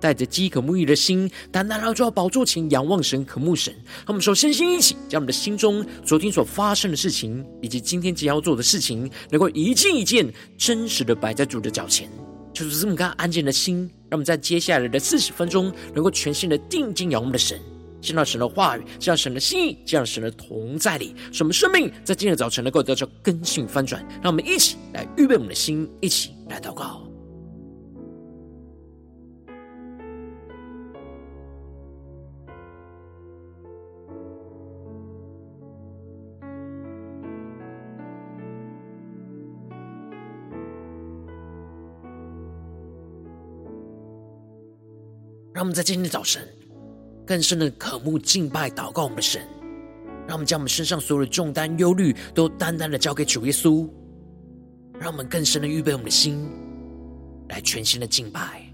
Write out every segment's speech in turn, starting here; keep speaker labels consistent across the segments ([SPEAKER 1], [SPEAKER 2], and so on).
[SPEAKER 1] 带着饥渴沐浴的心，单单来到主的宝座前仰望神、渴慕神。让我们首先先一起将我们的心中昨天所发生的事情，以及今天即将要做的事情，能够一件一件真实的摆在主的脚前，就是这么干安静的心。让我们在接下来的四十分钟，能够全心的定睛仰望的神。见到神的话语，见到神的心意，见到神的同在里，使我们生命在今天早晨能够得到更新翻转。让我们一起来预备我们的心，一起来祷告。让我们在今天的早晨。更深的渴慕、敬拜、祷告我们的神，让我们将我们身上所有的重担、忧虑，都单单的交给主耶稣。让我们更深的预备我们的心，来全新的敬拜。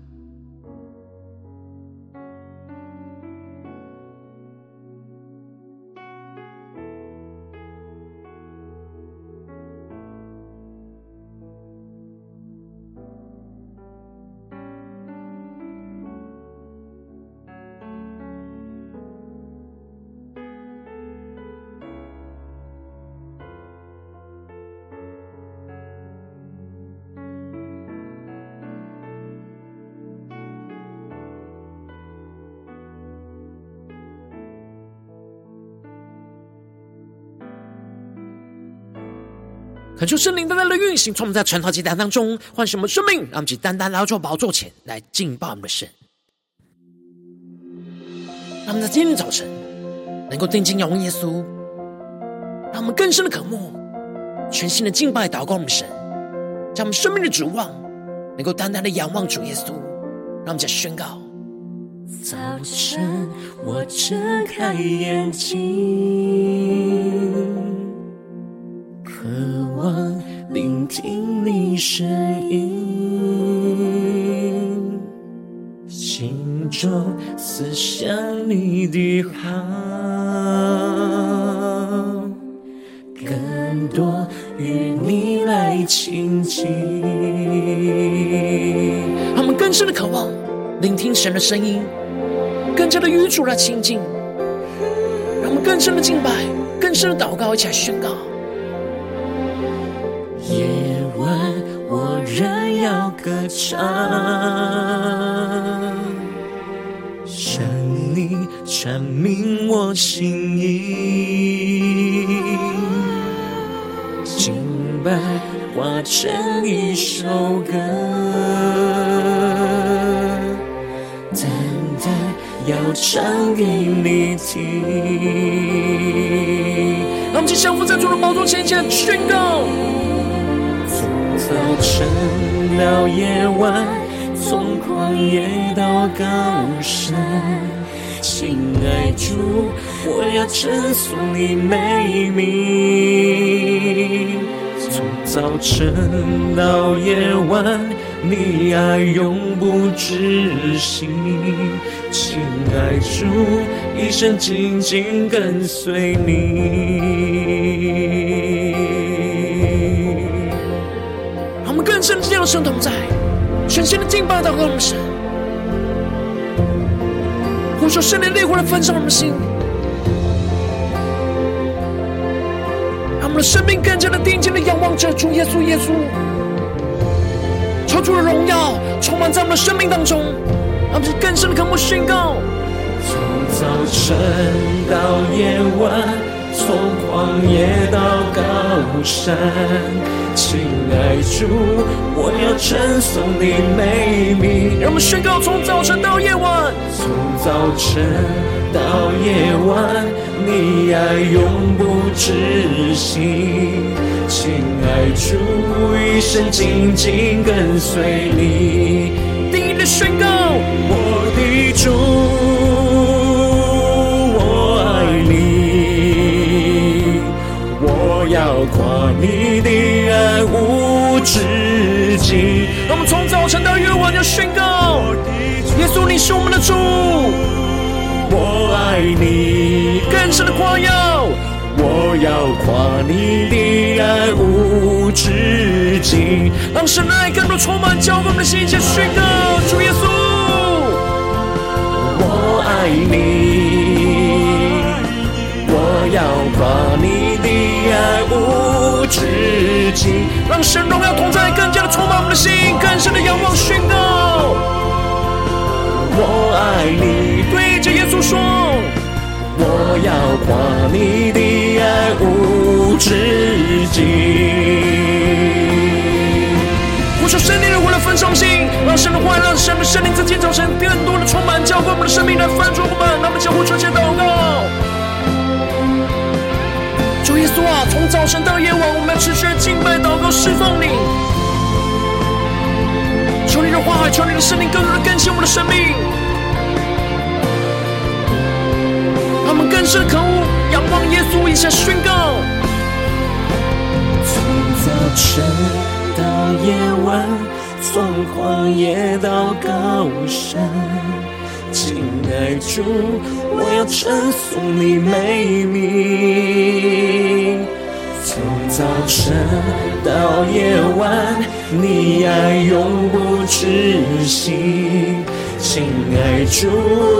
[SPEAKER 1] 恳求圣灵单单的运行，从我们在晨祷祭坛当中唤醒我们生命，让我们去单单来到宝座前来敬拜我们的神。让我们在今天早晨能够定睛仰望耶稣，让我们更深的渴慕，全新的敬拜祷告我们的神，将我们生命的指望能够单单的仰望主耶稣。让我们再宣告：
[SPEAKER 2] 早晨我睁开眼睛。
[SPEAKER 1] 神的声音，更加的与主来亲近，让我们更深的敬拜，更深的祷告，一起来宣告。
[SPEAKER 2] 夜晚，我仍要歌唱，向你阐明我心意，敬拜化成一首歌，唱给你听。
[SPEAKER 1] 让我们相扶在主的宝座前，一起宣告。
[SPEAKER 2] 从早晨到夜晚，从旷野到高山，亲爱主，我要称颂你美名。早晨到夜晚，你爱永不止息。亲爱主，一生紧紧跟随你。
[SPEAKER 1] 让我们更深的这样神同在，全新的敬拜祷告我们神，呼求圣灵烈火来焚烧我们的心，们的生命更加的定睛的仰望着主耶稣，耶稣，求主的荣耀充满在我们的生命当中，让我们更深的渴慕宣告，
[SPEAKER 2] 从早晨到夜晚。从旷野到高山，亲爱主，我要称颂你美名。
[SPEAKER 1] 让我们宣告：从早晨到夜晚，
[SPEAKER 2] 从早晨到夜晚，你爱永不止息，亲爱主一生紧紧跟随你。
[SPEAKER 1] 定的宣告，
[SPEAKER 2] 我的主，
[SPEAKER 1] 我爱你，我要夸你的爱无止境。那我们从早晨到夜晚就宣告，耶稣你是我们的主。夸你的爱无止境，让神爱更多充满交给我们的心，先宣告主耶稣，我爱你，我要夸你的爱无止境，让神荣耀同在更加的充满我们的心，更深的仰望宣告，我爱你，对着耶稣说。我要夸你的爱无止境。呼求圣灵的火来焚烧心，让神的话，让神的圣灵在今早晨更多的充满，浇灌我们的生命来翻转我们。那么，将呼求前祷告。主耶稣啊，从早晨到夜晚，我们要持续敬拜、祷告、侍奉你。求你的话语，求你的圣灵更多的更新我们的生命。我们更深渴慕仰望耶稣，一下宣告。
[SPEAKER 2] 从早晨到夜晚，从旷野到高山，亲爱主，我要称颂你美名。从早晨到夜晚，你爱永不止息。亲爱主，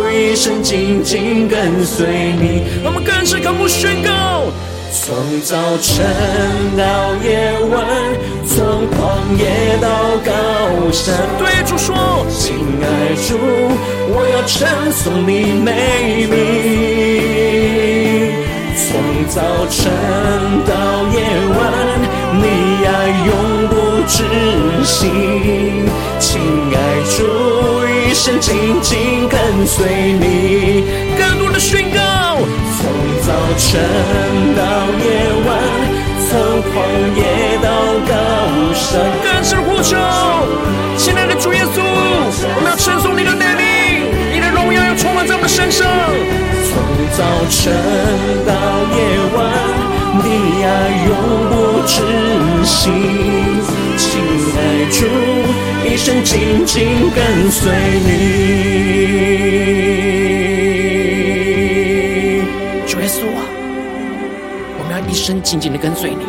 [SPEAKER 2] 一生紧紧跟随你。
[SPEAKER 1] 我们更深渴慕宣告，
[SPEAKER 2] 从早晨到夜晚，从旷野到高山。
[SPEAKER 1] 对主说，
[SPEAKER 2] 亲爱主，我要称颂你美名。从早晨到夜晚，你爱永不止息。亲爱主。一生紧紧跟随你，
[SPEAKER 1] 更多的宣告。
[SPEAKER 2] 从早晨到夜晚，从旷野到高山，
[SPEAKER 1] 更深呼求。亲爱的主耶稣，我们要称颂你的能力，你的荣耀要充满在我们的身上。
[SPEAKER 2] 从早晨到夜晚，你爱永不止息，亲爱主。一生紧紧跟随你，
[SPEAKER 1] 主耶稣啊，我们要一生紧紧的跟随你，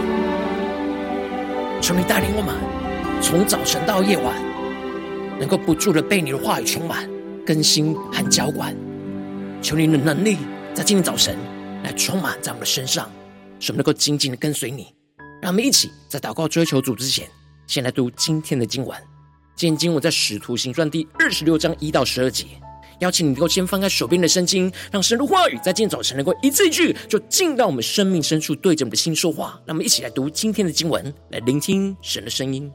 [SPEAKER 1] 求你带领我们，从早晨到夜晚，能够不住的被你的话语充满、更新和浇灌。求你的能力在今天早晨来充满在我们的身上，使我们能够紧紧的跟随你。让我们一起在祷告追求主之前，先来读今天的经文。今天经文在使徒行传第二十六章一到十二节，邀请你能够先放开手边的圣经，让神的话语在今天早晨能够一字一句就进到我们生命深处，对着我们的心说话。让我们一起来读今天的经文，来聆听神的声音。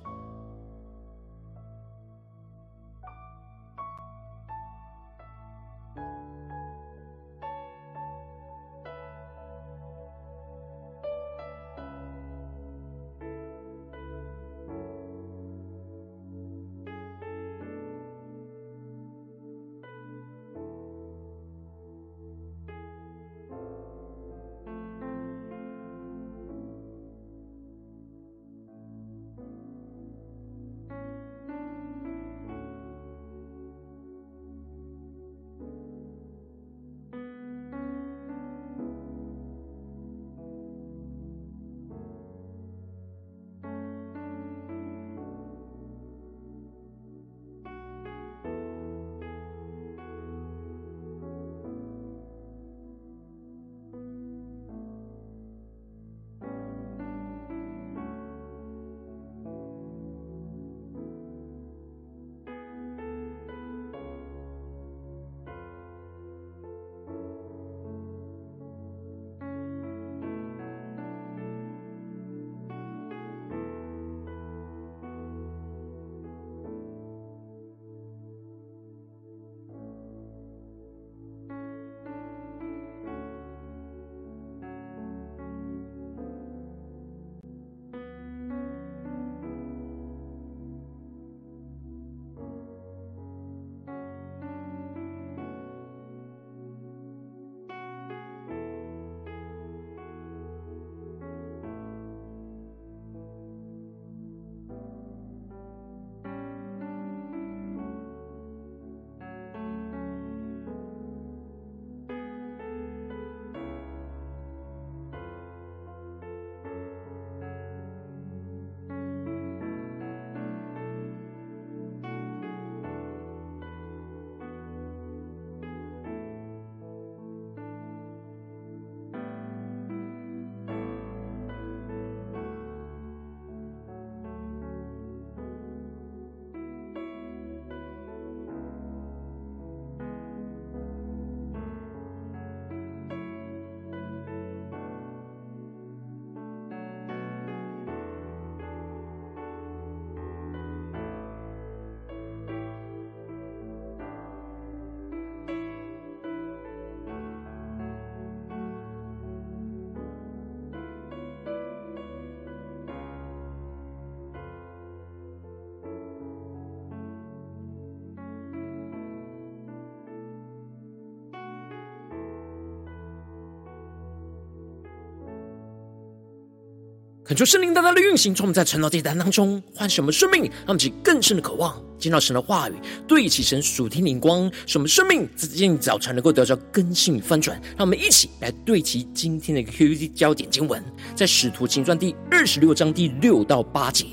[SPEAKER 1] 恳求圣灵大大的运行，从我们在晨祷祭坛当中唤醒我们生命，让我们起更深的渴望见到神的话语，对齐神属天灵光，使我们生命在今早晨能够得到更新与翻转。让我们一起来对齐今天的 QD 焦点经文，在使徒行传第二十六章第六到八节。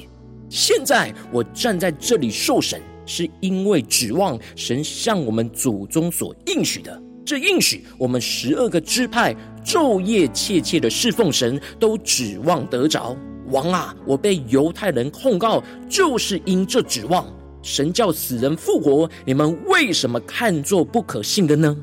[SPEAKER 1] 现在我站在这里受审，是因为指望神向我们祖宗所应许的。这应许我们十二个支派昼夜切切的侍奉神，都指望得着。王啊，我被犹太人控告，就是因这指望。神叫死人复活，你们为什么看作不可信的呢？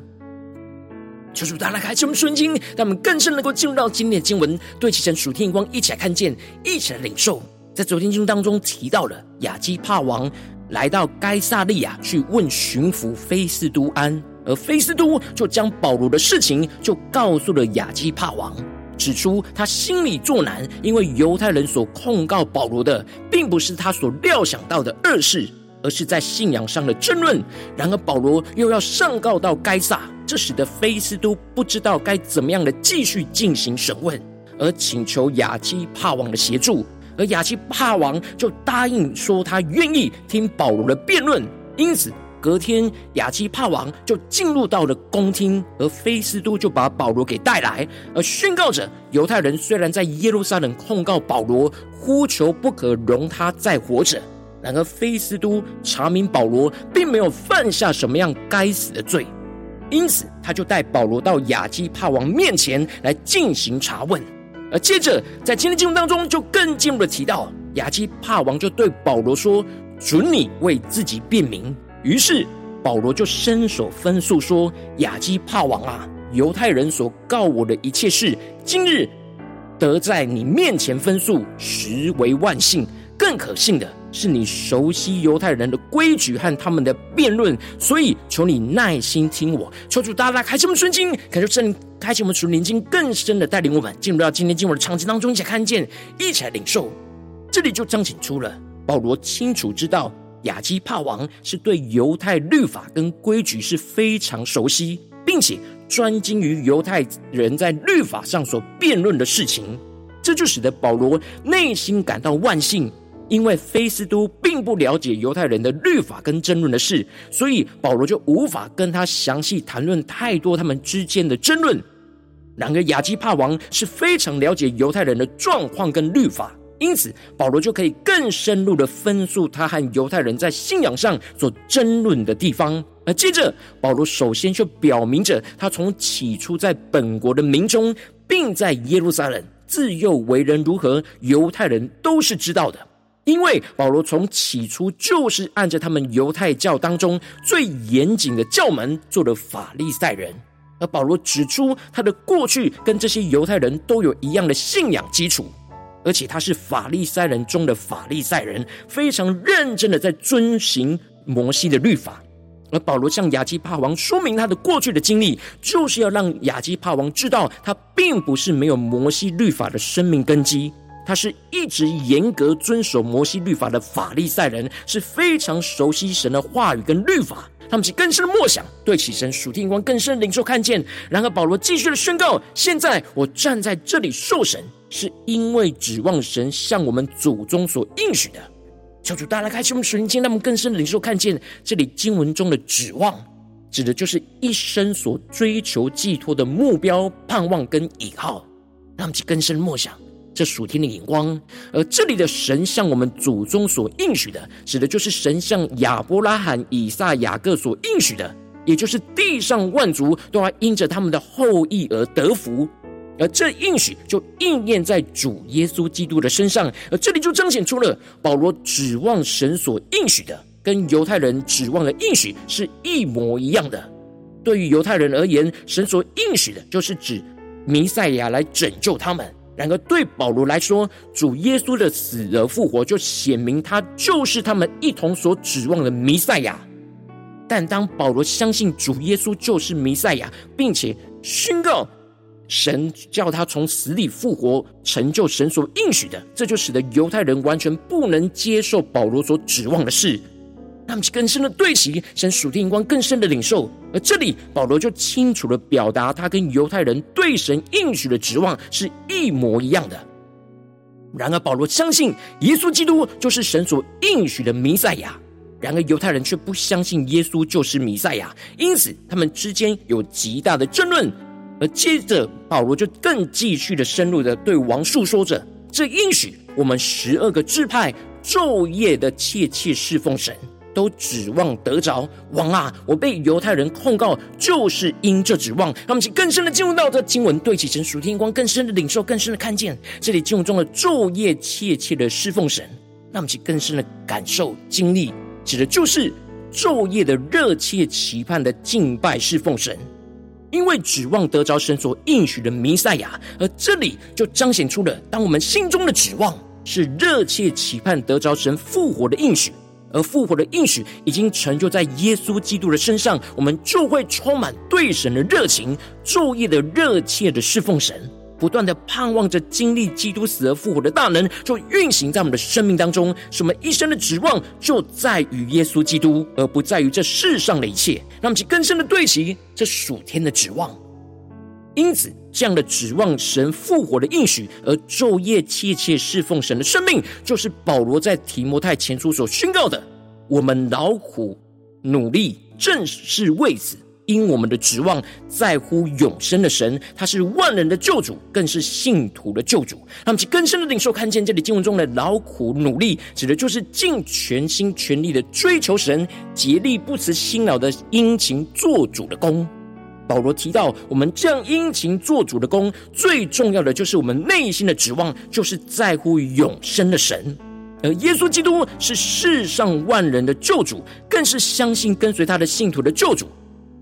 [SPEAKER 1] 求主大家开启我们圣经，让我们更深能够进入到今天的经文，对齐神属天光，一起来看见，一起来领受。在昨天经当中提到了亚基帕王来到该撒利亚去问巡抚菲斯都安。而菲斯都就将保罗的事情就告诉了亚基帕王，指出他心里作难，因为犹太人所控告保罗的，并不是他所料想到的恶事，而是在信仰上的争论。然而保罗又要上告到该撒，这使得菲斯都不知道该怎么样的继续进行审问，而请求亚基帕王的协助。而亚基帕王就答应说他愿意听保罗的辩论，因此。隔天，亚基帕王就进入到了宫厅，而菲斯都就把保罗给带来，而宣告着：犹太人虽然在耶路撒冷控告保罗，呼求不可容他再活着，然而菲斯都查明保罗并没有犯下什么样该死的罪，因此他就带保罗到亚基帕王面前来进行查问。而接着在今天经文当中，就更进一步的提到，亚基帕王就对保罗说：“准你为自己辩明。”于是保罗就伸手分诉说：“亚基帕王啊，犹太人所告我的一切事，今日得在你面前分诉，实为万幸。更可信的是，你熟悉犹太人的规矩和他们的辩论，所以求你耐心听我。求主大大开启我们圣经，感受圣灵开启我们属灵经更深的带领我们进入到今天经文的场景当中，一起看见，一起来领受。这里就彰显出了保罗清楚知道。”亚基帕王是对犹太律法跟规矩是非常熟悉，并且专精于犹太人在律法上所辩论的事情，这就使得保罗内心感到万幸，因为菲斯都并不了解犹太人的律法跟争论的事，所以保罗就无法跟他详细谈论太多他们之间的争论。然而亚基帕王是非常了解犹太人的状况跟律法。因此，保罗就可以更深入的分述他和犹太人在信仰上所争论的地方。而接着，保罗首先就表明着他从起初在本国的民中，并在耶路撒冷自幼为人如何，犹太人都是知道的。因为保罗从起初就是按着他们犹太教当中最严谨的教门做的法利赛人。而保罗指出他的过去跟这些犹太人都有一样的信仰基础。而且他是法利赛人中的法利赛人，非常认真的在遵行摩西的律法。而保罗向亚基帕王说明他的过去的经历，就是要让亚基帕王知道，他并不是没有摩西律法的生命根基，他是一直严格遵守摩西律法的法利赛人，是非常熟悉神的话语跟律法。他们其更深的默想，对起神属天光更深的领受看见。然而保罗继续的宣告：现在我站在这里受审。是因为指望神向我们祖宗所应许的，求主大家开启我们属灵经，让我们更深的领受看见这里经文中的指望，指的就是一生所追求寄托的目标、盼望跟依靠，让我们更深的默想这属天的眼光。而这里的神向我们祖宗所应许的，指的就是神向亚伯拉罕、以撒、雅各所应许的，也就是地上万族都要因着他们的后裔而得福。而这应许就应验在主耶稣基督的身上，而这里就彰显出了保罗指望神所应许的，跟犹太人指望的应许是一模一样的。对于犹太人而言，神所应许的就是指弥赛亚来拯救他们；然而对保罗来说，主耶稣的死而复活就显明他就是他们一同所指望的弥赛亚。但当保罗相信主耶稣就是弥赛亚，并且宣告。神叫他从死里复活，成就神所应许的，这就使得犹太人完全不能接受保罗所指望的事。他们是，更深的对齐神属天眼光，更深的领受。而这里，保罗就清楚的表达，他跟犹太人对神应许的指望是一模一样的。然而保罗相信耶稣基督就是神所应许的弥赛亚。然而犹太人却不相信耶稣就是弥赛亚，因此他们之间有极大的争论。而接着保罗就更继续的深入的对王述说着：这应许我们十二个支派昼夜的切切侍奉神。都指望得着王啊！我被犹太人控告，就是因这指望。让我们请更深的进入到这经文，对齐神属天光，更深的领受，更深的看见这里经文中的昼夜切切的侍奉神。让我们请更深的感受经历，指的就是昼夜的热切期盼的敬拜侍奉神，因为指望得着神所应许的弥赛亚。而这里就彰显出了，当我们心中的指望是热切期盼得着神复活的应许。而复活的应许已经成就在耶稣基督的身上，我们就会充满对神的热情，昼夜的热切的侍奉神，不断的盼望着经历基督死而复活的大能，就运行在我们的生命当中。使我们一生的指望就在于耶稣基督，而不在于这世上的一切。让我们更深的对齐这属天的指望。因此，这样的指望神复活的应许，而昼夜切切侍奉神的生命，就是保罗在提摩太前书所宣告的。我们劳苦努力，正是为此，因我们的指望在乎永生的神，他是万人的救主，更是信徒的救主。让我们去更深的领受，看见这里经文中的劳苦努力，指的就是尽全心全力的追求神，竭力不辞辛劳的殷勤做主的工。保罗提到，我们这样殷勤做主的工，最重要的就是我们内心的指望，就是在乎永生的神。而耶稣基督是世上万人的救主，更是相信跟随他的信徒的救主。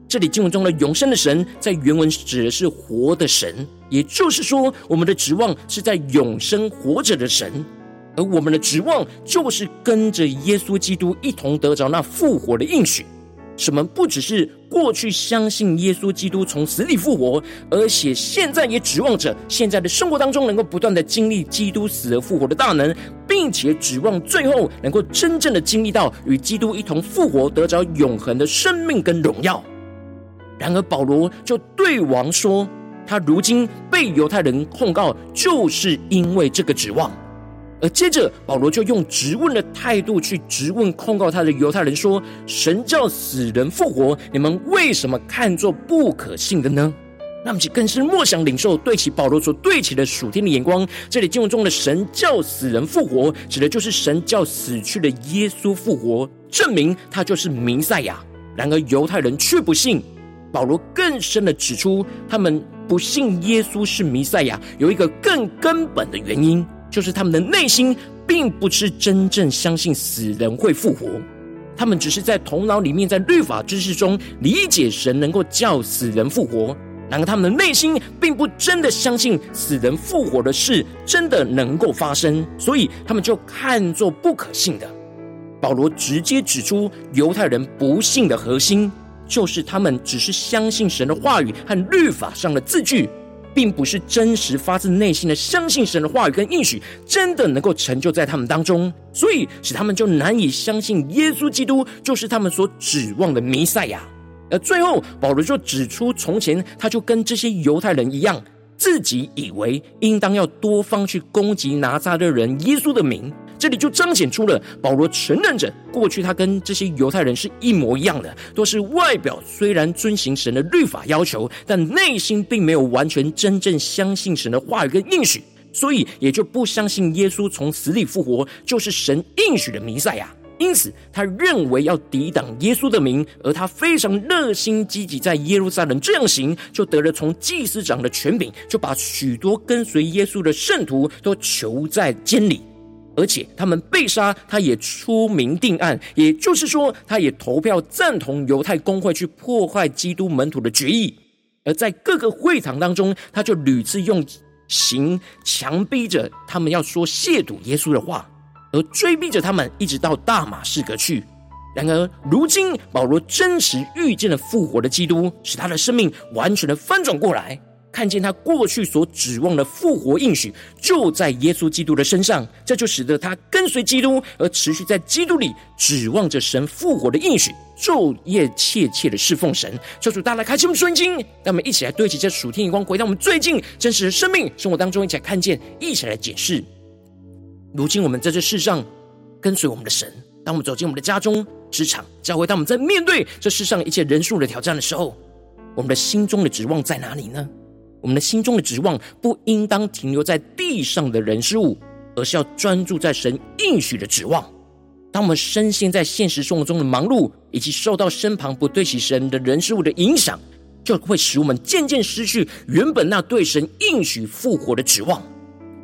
[SPEAKER 1] 这里经文中的永生的神，在原文指的是活的神，也就是说，我们的指望是在永生活着的神，而我们的指望就是跟着耶稣基督一同得着那复活的应许。使我们不只是过去相信耶稣基督从死里复活，而且现在也指望着现在的生活当中能够不断的经历基督死而复活的大能，并且指望最后能够真正的经历到与基督一同复活，得着永恒的生命跟荣耀。然而保罗就对王说，他如今被犹太人控告，就是因为这个指望。而接着，保罗就用质问的态度去质问控告他的犹太人说：“神叫死人复活，你们为什么看作不可信的呢？”那么，就更是默想领受，对其保罗所对齐的属天的眼光。这里经文中的“神叫死人复活”，指的就是神叫死去的耶稣复活，证明他就是弥赛亚。然而，犹太人却不信。保罗更深的指出，他们不信耶稣是弥赛亚，有一个更根本的原因。就是他们的内心并不是真正相信死人会复活，他们只是在头脑里面，在律法知识中理解神能够叫死人复活，然而他们的内心并不真的相信死人复活的事真的能够发生，所以他们就看作不可信的。保罗直接指出，犹太人不信的核心，就是他们只是相信神的话语和律法上的字句。并不是真实发自内心的相信神的话语跟应许，真的能够成就在他们当中，所以使他们就难以相信耶稣基督就是他们所指望的弥赛亚。而最后，保罗就指出，从前他就跟这些犹太人一样，自己以为应当要多方去攻击拿撒勒人耶稣的名。这里就彰显出了保罗承认着，过去他跟这些犹太人是一模一样的，都是外表虽然遵行神的律法要求，但内心并没有完全真正相信神的话语跟应许，所以也就不相信耶稣从死里复活就是神应许的弥赛亚。因此，他认为要抵挡耶稣的名，而他非常热心积极在耶路撒冷这样行，就得了从祭司长的权柄，就把许多跟随耶稣的圣徒都囚在监里。而且他们被杀，他也出名定案，也就是说，他也投票赞同犹太公会去破坏基督门徒的决议。而在各个会堂当中，他就屡次用刑强逼着他们要说亵渎耶稣的话，而追逼着他们一直到大马士革去。然而，如今保罗真实遇见了复活的基督，使他的生命完全的翻转过来。看见他过去所指望的复活应许，就在耶稣基督的身上，这就使得他跟随基督，而持续在基督里指望着神复活的应许，昼夜切切的侍奉神。求主大家开启我们圣经，让我们一起来对齐这属天眼光，回到我们最近真实的生命生活当中，一起来看见，一起来解释。如今我们在这世上跟随我们的神，当我们走进我们的家中、职场、教会，当我们在面对这世上一切人数的挑战的时候，我们的心中的指望在哪里呢？我们的心中的指望不应当停留在地上的人事物，而是要专注在神应许的指望。当我们深陷在现实生活中的忙碌，以及受到身旁不对起神的人事物的影响，就会使我们渐渐失去原本那对神应许复活的指望。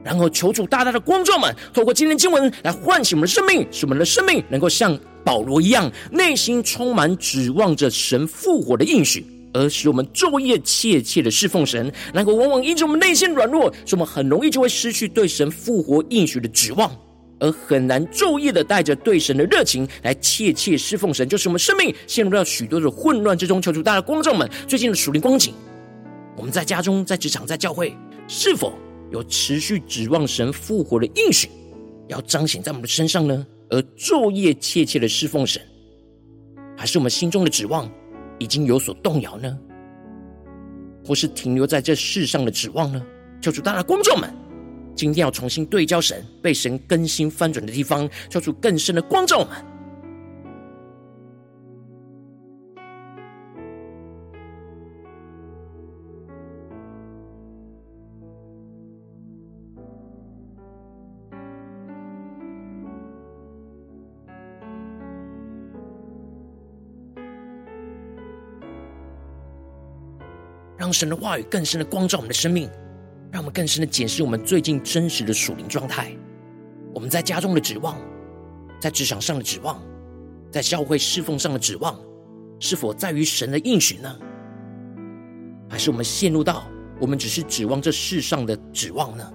[SPEAKER 1] 然后求主大大的光照们，透过今天经文来唤醒我们的生命，使我们的生命能够像保罗一样，内心充满指望着神复活的应许。而使我们昼夜切切的侍奉神，然后往往因着我们内心软弱，所以我们很容易就会失去对神复活应许的指望，而很难昼夜的带着对神的热情来切切侍奉神，就是我们生命陷入到许多的混乱之中。求主大家光照们最近的属灵光景，我们在家中、在职场、在教会，是否有持续指望神复活的应许，要彰显在我们的身上呢？而昼夜切切的侍奉神，还是我们心中的指望？已经有所动摇呢，或是停留在这世上的指望呢？求主，大家观众们，今天要重新对焦神，被神更新翻转的地方，求主更深的观众们。让神的话语更深的光照我们的生命，让我们更深的检视我们最近真实的属灵状态。我们在家中的指望，在职场上的指望，在教会侍奉上的指望，是否在于神的应许呢？还是我们陷入到我们只是指望这世上的指望呢？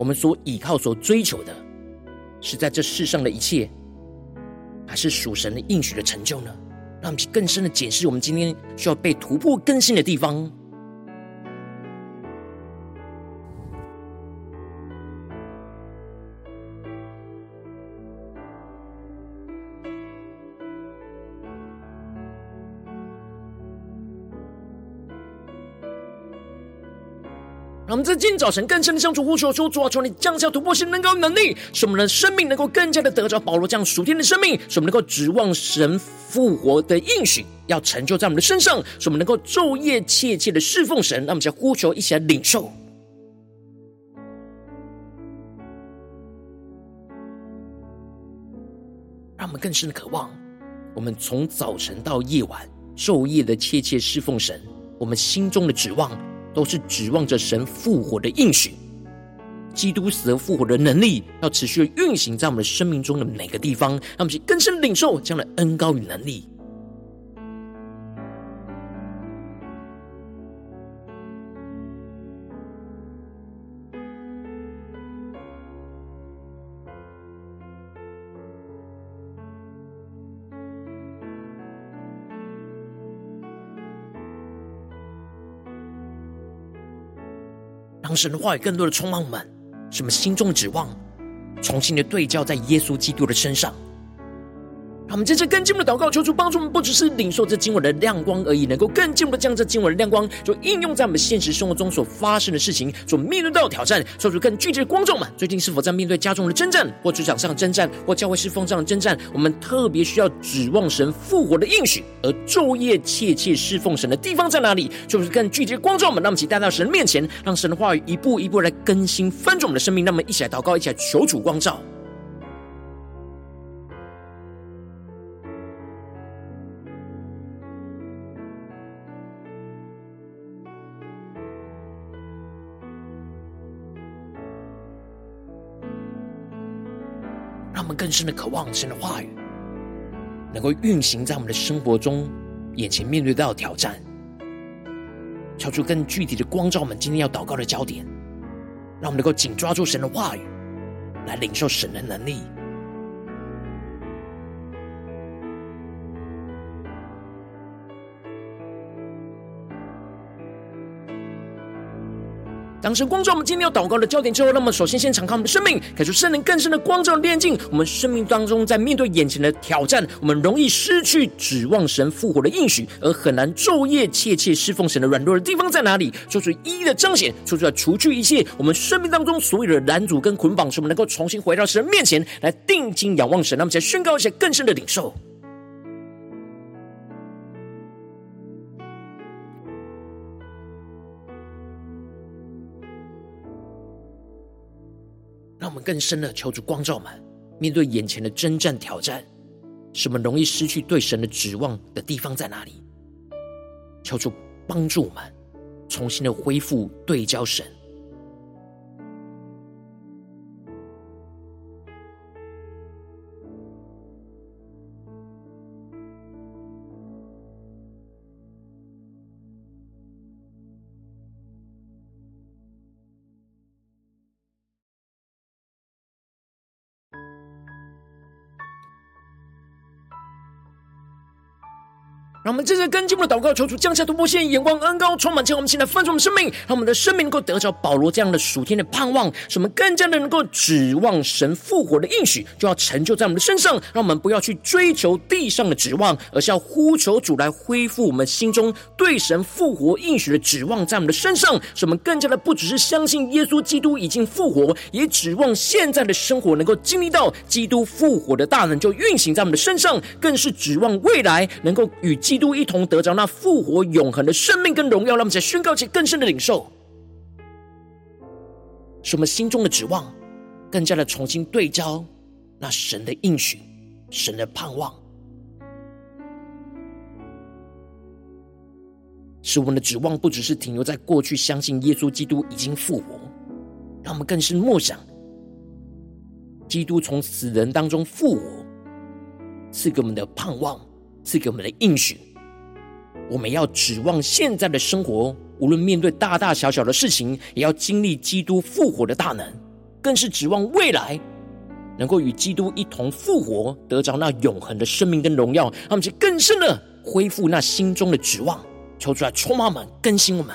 [SPEAKER 1] 我们所依靠、所追求的，是在这世上的一切，还是属神的应许的成就呢？让我们去更深的检视我们今天需要被突破更新的地方。让我们在今天早晨更深的向主呼求，说：主啊，求你降下突破性能够能力，使我们的生命能够更加的得着保罗这样属天的生命，使我们能够指望神复活的应许要成就在我们的身上，使我们能够昼夜切切的侍奉神。让我们将呼求一起来领受，让我们更深的渴望，我们从早晨到夜晚昼夜的切切侍奉神，我们心中的指望。都是指望着神复活的应许，基督死而复活的能力，要持续的运行在我们的生命中的每个地方，让我们去更深领受这样的恩高与能力。让神的话语更多的充满我们，什么心中的指望重新的对焦在耶稣基督的身上。让我们在这更进一步的祷告，求主帮助我们，不只是领受这经文的亮光而已，能够更进一步的将这经文的亮光，就应用在我们现实生活中所发生的事情，所面对到的挑战。说主更具体的观众们，最近是否在面对家中的征战，或职场上征战，或教会侍奉上的征战？我们特别需要指望神复活的应许，而昼夜切切侍奉神的地方在哪里？就是更具体的观众们，让我们一起带到神的面前，让神的话语一步一步来更新翻转我们的生命。那么一起来祷告，一起来求主光照。更深的渴望神的话语，能够运行在我们的生活中，眼前面对到的挑战，敲出更具体的光照。我们今天要祷告的焦点，让我们能够紧抓住神的话语，来领受神的能力。当神光照我们今天要祷告的焦点之后，那么首先先敞开我们的生命，感受圣灵更深的光照的炼净我们生命当中，在面对眼前的挑战，我们容易失去指望神复活的应许，而很难昼夜切切侍奉神的软弱的地方在哪里？做出一一的彰显，说出来除去一切我们生命当中所有的拦阻跟捆绑，使我们能够重新回到神面前来定睛仰望神。那么，再宣告一些更深的领受。更深的求主光照我们，面对眼前的征战挑战，什么容易失去对神的指望的地方在哪里？求主帮助我们，重新的恢复对焦神。让我们正在跟进我们的祷告，求主降下突破线，眼光恩高充满，将我们现在翻转我们生命，让我们的生命能够得着保罗这样的属天的盼望，使我们更加的能够指望神复活的应许就要成就在我们的身上。让我们不要去追求地上的指望，而是要呼求主来恢复我们心中对神复活应许的指望在我们的身上，使我们更加的不只是相信耶稣基督已经复活，也指望现在的生活能够经历到基督复活的大能就运行在我们的身上，更是指望未来能够与基督一同得着那复活永恒的生命跟荣耀，让我们在宣告起更深的领受，使我们心中的指望更加的重新对焦那神的应许、神的盼望，使我们的指望不只是停留在过去，相信耶稣基督已经复活，让我们更是默想基督从死人当中复活，赐给我们的盼望，赐给我们的应许。我们要指望现在的生活，无论面对大大小小的事情，也要经历基督复活的大能，更是指望未来能够与基督一同复活，得着那永恒的生命跟荣耀。让我们更深的恢复那心中的指望，求主来充满我们，更新我们。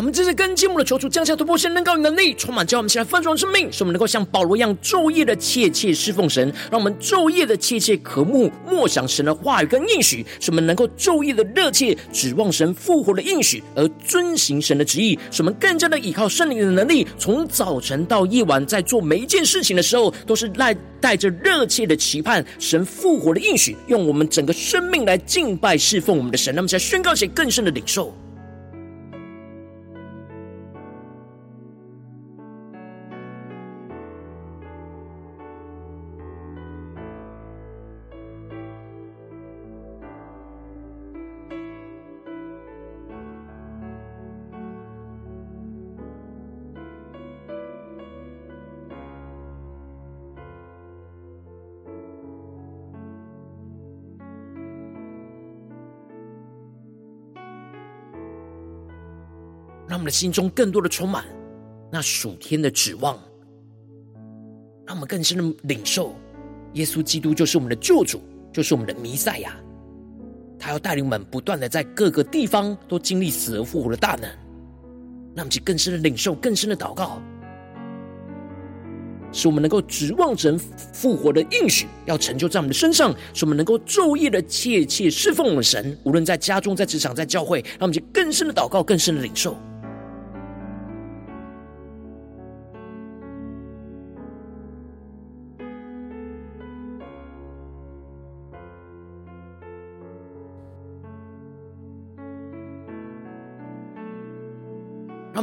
[SPEAKER 1] 我们这是跟进我们的求主降下突破性能高能力，充满叫我们起来翻转生命，使我们能够像保罗一样昼夜的切切侍奉神，让我们昼夜的切切渴慕默想神的话语跟应许，使我们能够昼夜的热切指望神复活的应许而遵行神的旨意，使我们更加的依靠圣灵的能力，从早晨到夜晚，在做每一件事情的时候，都是带带着热切的期盼神复活的应许，用我们整个生命来敬拜侍奉我们的神，那么在宣告谁更深的领受。心中更多的充满那属天的指望，让我们更深的领受耶稣基督就是我们的救主，就是我们的弥赛亚。他要带领我们不断的在各个地方都经历死而复活的大能，让我们去更深的领受、更深的祷告，使我们能够指望神复活的应许要成就在我们的身上，使我们能够昼夜的切切侍奉我们神，无论在家中、在职场、在教会，让我们去更深的祷告、更深的领受。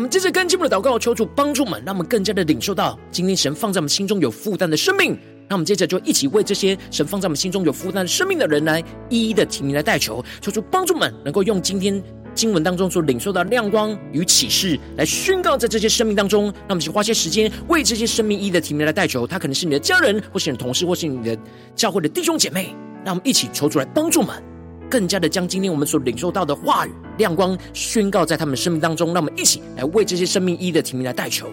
[SPEAKER 1] 接着跟进一步的祷告，求主帮助们，让我们更加的领受到今天神放在我们心中有负担的生命。那我们接着就一起为这些神放在我们心中有负担的生命的人来一一的提名来代求，求主帮助们能够用今天经文当中所领受到亮光与启示来宣告在这些生命当中。让我们去花些时间为这些生命一一的提名来代求，他可能是你的家人，或是你的同事，或是你的教会的弟兄姐妹。让我们一起求主来帮助们，更加的将今天我们所领受到的话语亮光宣告在他们生命当中。让我们一起来为这些生命一的提名来代求。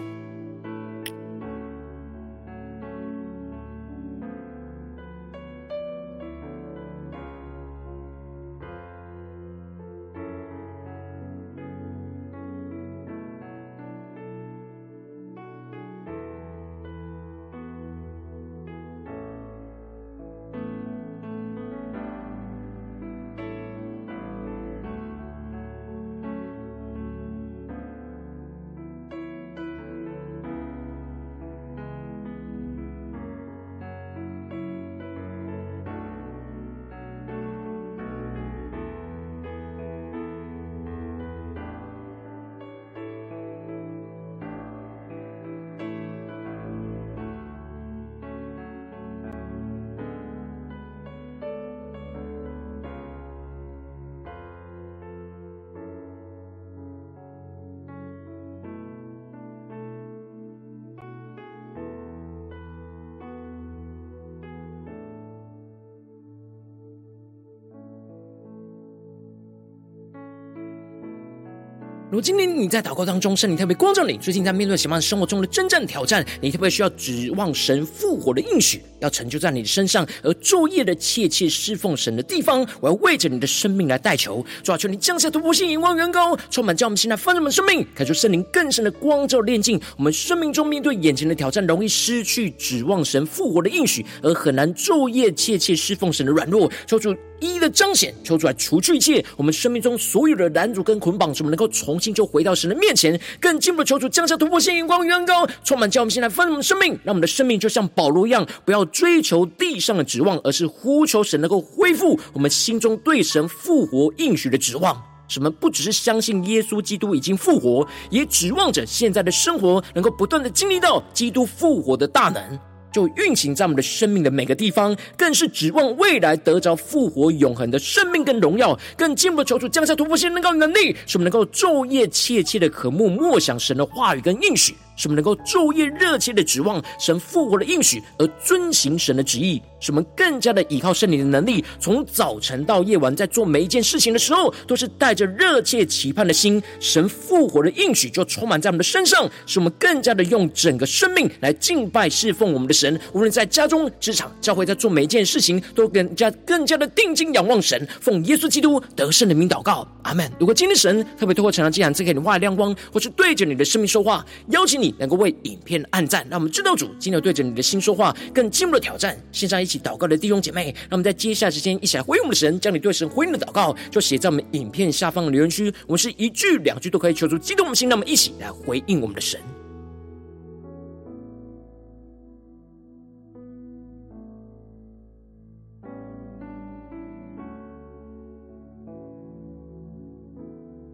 [SPEAKER 1] 如今天你在祷告当中，圣灵特别光照你，最近在面对什么样生活中的征战挑战，你特别需要指望神复活的应许，要成就在你的身上，而昼夜的切切侍奉神的地方，我要为着你的生命来代求，主啊，求你降下突破性眼光，远高，充满叫我们现在丰盛的生命，感受圣灵更深的光照炼净我们生命中面对眼前的挑战，容易失去指望神复活的应许，而很难昼夜切切侍奉神的软弱，求主一一的彰显，求主来除去一切我们生命中所有的拦阻跟捆绑，使我们能够重新就回到神的面前，更进一步的求主降下突破性眼光，远高，充满叫我们现在丰盛的生命，让我们的生命就像保罗一样，不要追求地上的指望，而是呼求神能够恢复我们心中对神复活应许的指望。什么？不只是相信耶稣基督已经复活，也指望着现在的生活能够不断的经历到基督复活的大能。就运行在我们的生命的每个地方，更是指望未来得着复活永恒的生命跟荣耀，更进一步求主降下突破性能够能力，使我们能够昼夜切切的渴慕默想神的话语跟应许。使我们能够昼夜热切的指望神复活的应许，而遵行神的旨意；使我们更加的依靠圣灵的能力，从早晨到夜晚，在做每一件事情的时候，都是带着热切期盼的心。神复活的应许就充满在我们的身上，使我们更加的用整个生命来敬拜侍奉我们的神。无论在家中、职场、教会，在做每一件事情，都更加更加的定睛仰望神，奉耶稣基督得胜的名祷告，阿门。如果今天神特别透过晨祷祭坛赐给你话语亮光，或是对着你的生命说话，邀请你。能够为影片按赞，让我们知道主今天对着你的心说话，更进一步的挑战。线上一起祷告的弟兄姐妹，让我们在接下来时间一起来回应我们的神，将你对神回应的祷告，就写在我们影片下方的留言区。我们是一句两句都可以求出激动我们的心，让我们一起来回应我们的神。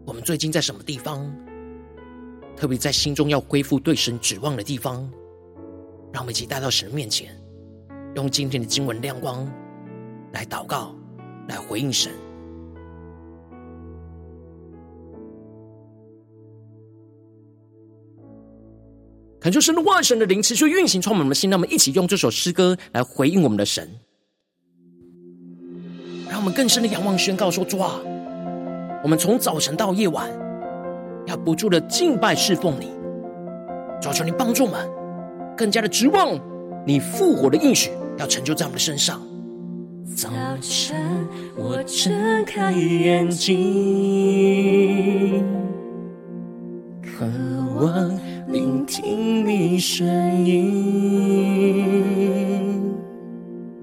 [SPEAKER 1] 我们最近在什么地方？特别在心中要恢复对神指望的地方，让我们一起带到神面前，用今天的经文亮光来祷告，来回应神。恳求神的万神的灵持续运行充满我们的心，让我们一起用这首诗歌来回应我们的神，让我们更深的仰望宣告说：主啊，我们从早晨到夜晚。要不住的敬拜侍奉你，求求你帮助我们，更加的指望你复活的应许要成就在我们的身上。
[SPEAKER 2] 早晨，我睁开眼睛，渴望聆听你声音，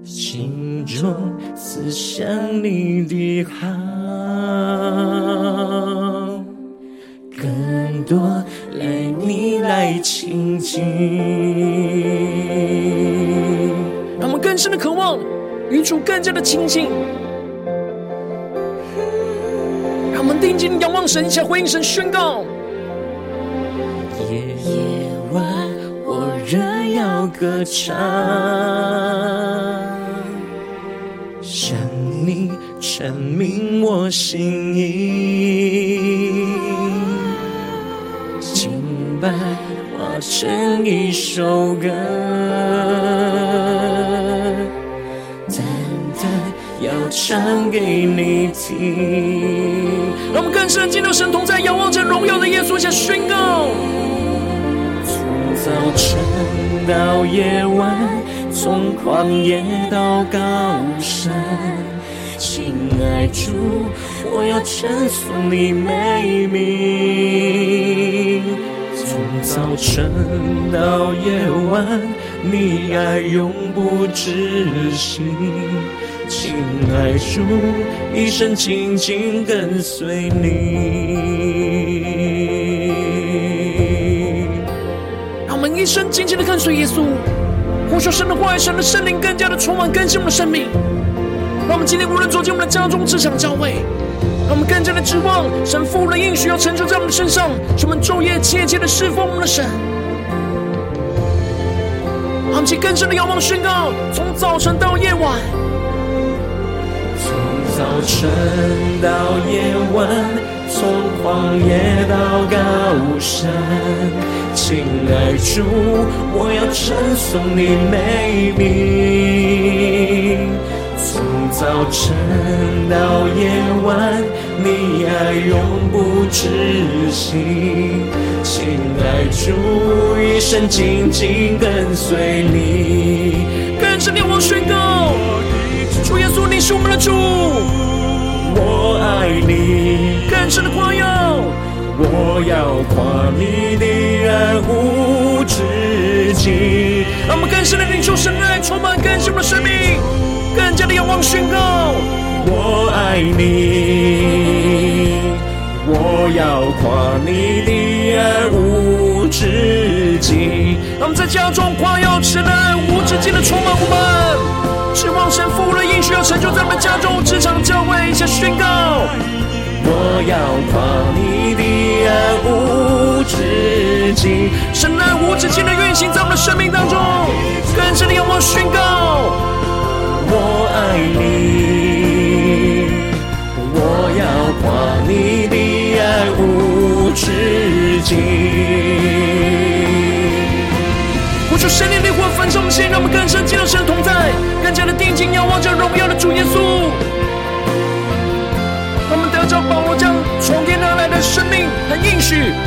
[SPEAKER 2] 心中思想你的好。多，来你来亲近。
[SPEAKER 1] 让我们更深的渴望与主更加的亲近。让我们定睛仰望神，一回应神宣告。
[SPEAKER 2] 夜夜晚，我仍要歌唱，向你阐明我心意。成一首歌，单单要唱给你听。
[SPEAKER 1] 让我们更深进入神同在，仰望着荣耀的耶稣，下宣告。
[SPEAKER 2] 从早晨到夜晚，从旷野到高山，亲爱主，我要称颂你美名。从早晨到夜晚，你爱永不止息。亲爱主，一生紧紧跟随你。
[SPEAKER 1] 一生紧紧的跟随耶稣，呼求神的话语，神的圣灵更加的充满更新我们的生命。让我们今天无论走进我们的家中、职场、教会，让我们更加的指望神赋了应许要成就在我们身上，使我们昼夜切切的侍奉我们的神。让我们更深的仰望宣告，从早晨到夜晚，
[SPEAKER 2] 从早晨到夜晚，从旷野到高山。亲爱主，我要称颂你美名。早晨到夜晚，你爱永不止息。亲爱主，一生紧紧跟随你。
[SPEAKER 1] 更深的我宣告，主耶稣，你是我们的主，
[SPEAKER 2] 我爱你。
[SPEAKER 1] 更深的夸耀。
[SPEAKER 2] 我要夸你的爱无止境。
[SPEAKER 1] 让我们更深的领受神爱，充满更新我们的生命，更加的仰望宣告。
[SPEAKER 2] 我爱你，我要夸你的爱无止境。
[SPEAKER 1] 让我们在家中夸耀神爱无止境的充满我们，指望神父的应许要成就在我们家中、职场、教会一些宣告。
[SPEAKER 2] 我要夸你的爱无止境，
[SPEAKER 1] 神爱无止境的运行在我们的生命当中，更深的仰望宣告，
[SPEAKER 2] 我爱你，我要夸你的爱无止境。
[SPEAKER 1] 呼求神灵的火焚烧我们心，让我们更深进入神同在，更加的定睛仰望着荣耀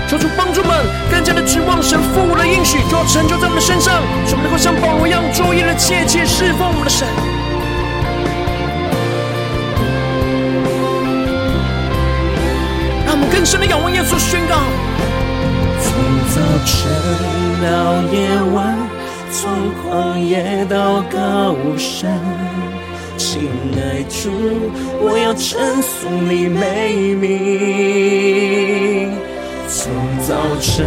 [SPEAKER 1] 求主帮助们更加的指望神父的应许，就要成就在我们身上，使我们能够像保罗一样，昼夜的切切侍奉我们的神。让我们更深的仰望耶稣，宣告：
[SPEAKER 2] 从早晨到夜晚，从旷野到高山。亲爱主，我要称颂你美名。从早晨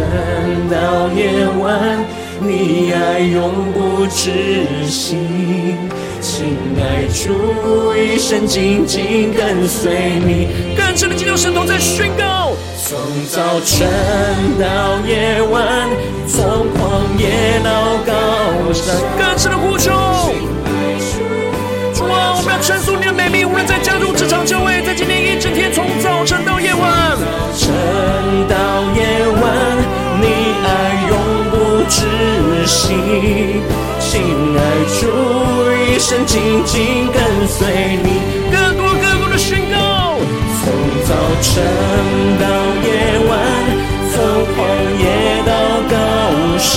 [SPEAKER 2] 到夜晚，你爱永不止息。亲爱主，一生紧紧跟随你。
[SPEAKER 1] 更深的进入神同在宣告。
[SPEAKER 2] 从早晨到夜晚，从旷野到高山，
[SPEAKER 1] 更深的呼求。我们要称颂你的美名，无论在家中、
[SPEAKER 2] 亲爱主，一生紧紧跟随你，
[SPEAKER 1] 更多更多的宣告，
[SPEAKER 2] 从早晨到夜晚，从旷野到高山，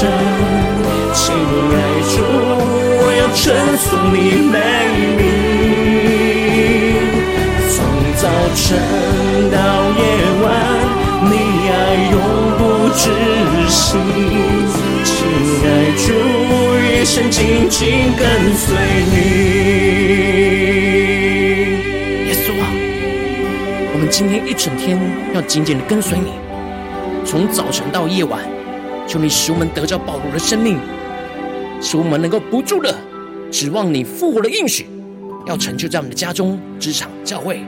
[SPEAKER 2] 亲爱主，我要称颂你美名。早晨到夜晚，你爱永不止息，爱主，一生紧紧跟随你。
[SPEAKER 1] 耶稣啊，我们今天一整天要紧紧的跟随你，从早晨到夜晚，求你使我们得着保罗的生命，使我们能够不住的指望你复活的应许，要成就在我们的家中、职场、教会。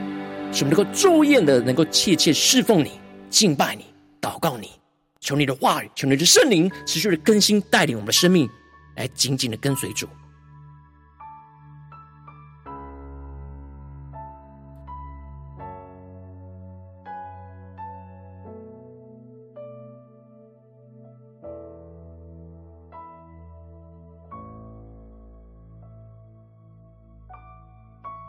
[SPEAKER 1] 使我们能够昼夜的，能够切切侍奉你、敬拜你、祷告你，求你的话语，求你的圣灵持续的更新带领我们的生命，来紧紧的跟随主。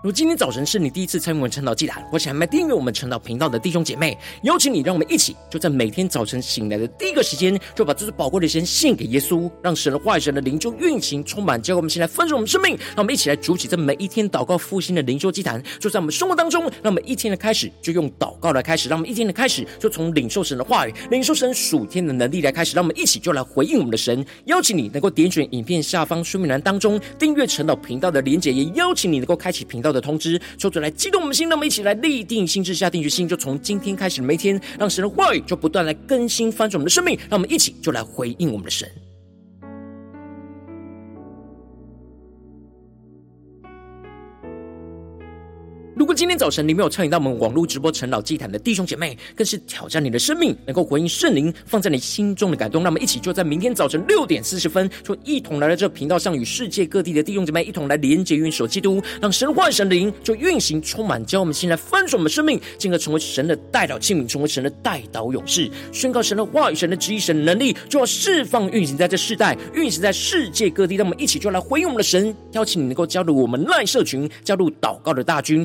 [SPEAKER 1] 如今天早晨是你第一次参与我们晨祷祭坛，或是还没订阅我们晨祷频道的弟兄姐妹，邀请你，让我们一起就在每天早晨醒来的第一个时间，就把这最宝贵的时间献给耶稣，让神的话语、神的灵就运行充满，教会我们先来分盛我们生命。让我们一起来筑起这每一天祷告复兴的灵修祭坛，就在我们生活当中。让我们一天的开始就用祷告来开始，让我们一天的开始就从领受神的话语、领受神属天的能力来开始。让我们一起就来回应我们的神。邀请你能够点选影片下方说明栏当中订阅晨祷频道的连结，也邀请你能够开启频道的通知。来激动我们心，让我们一起来立定心智，下定决心，就从今天开始，每天让神的话语就不断来更新翻转我们的生命，让我们一起就来回应我们的神。如果今天早晨你没有参与到我们网络直播晨祷祭坛的弟兄姐妹，更是挑战你的生命，能够回应圣灵放在你心中的感动。那我们一起就在明天早晨六点四十分，就一同来到这频道上，与世界各地的弟兄姐妹一同来连接、运手基督，让神话神灵就运行充满，将我们心来翻转我们生命，进而成为神的代祷器皿，成为神的代祷勇士，宣告神的话语、神的旨意、神的能力，就要释放运行在这世代，运行在世界各地。那我们一起就来回应我们的神，邀请你能够加入我们赖社群，加入祷告的大军。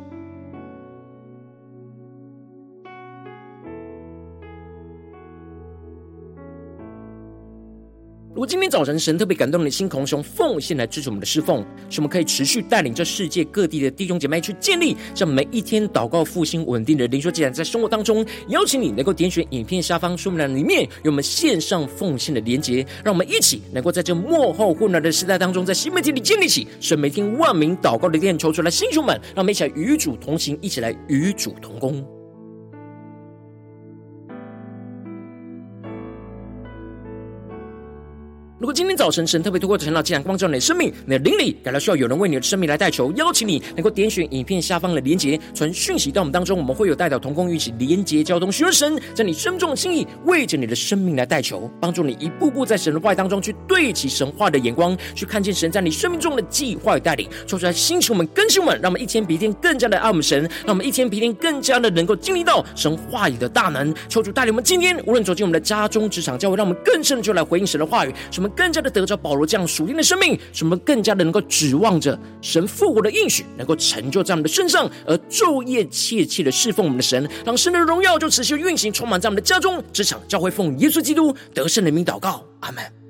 [SPEAKER 1] 如果今天早晨神特别感动你的心，空胸奉献来支持我们的侍奉，使我们可以持续带领这世界各地的弟兄姐妹去建立，让每一天祷告复兴稳定的灵修祭坛，在生活当中，邀请你能够点选影片下方说明栏里面有我们线上奉献的连结，让我们一起能够在这幕后混乱的时代当中，在新媒体里建立起神每天万名祷告的殿，求出来，弟兄们，让我们一起来与主同行，一起来与主同工。如果今天早晨神特别透过晨祷祭坛光照你的生命，你的灵里感到需要有人为你的生命来代求，邀请你能够点选影片下方的连结，传讯息到我们当中，我们会有代表同工一起连结交通，寻求神在你生命中的心意，为着你的生命来代求，帮助你一步步在神的话语当中去对齐神话的眼光，去看见神在你生命中的计划与带领，说出来星球们更新们，让我们一天比一天更加的爱我们神，让我们一天比一天更加的能够经历到神话语的大能，求主带领我们今天无论走进我们的家中、职场、教会，让我们更深的就来回应神的话语，什么？更加的得着保罗这样属灵的生命，使我们更加的能够指望着神复活的应许，能够成就在我们的身上，而昼夜切切的侍奉我们的神，让神的荣耀就持续运行，充满在我们的家中、职场、教会，奉耶稣基督得胜的名祷告，阿门。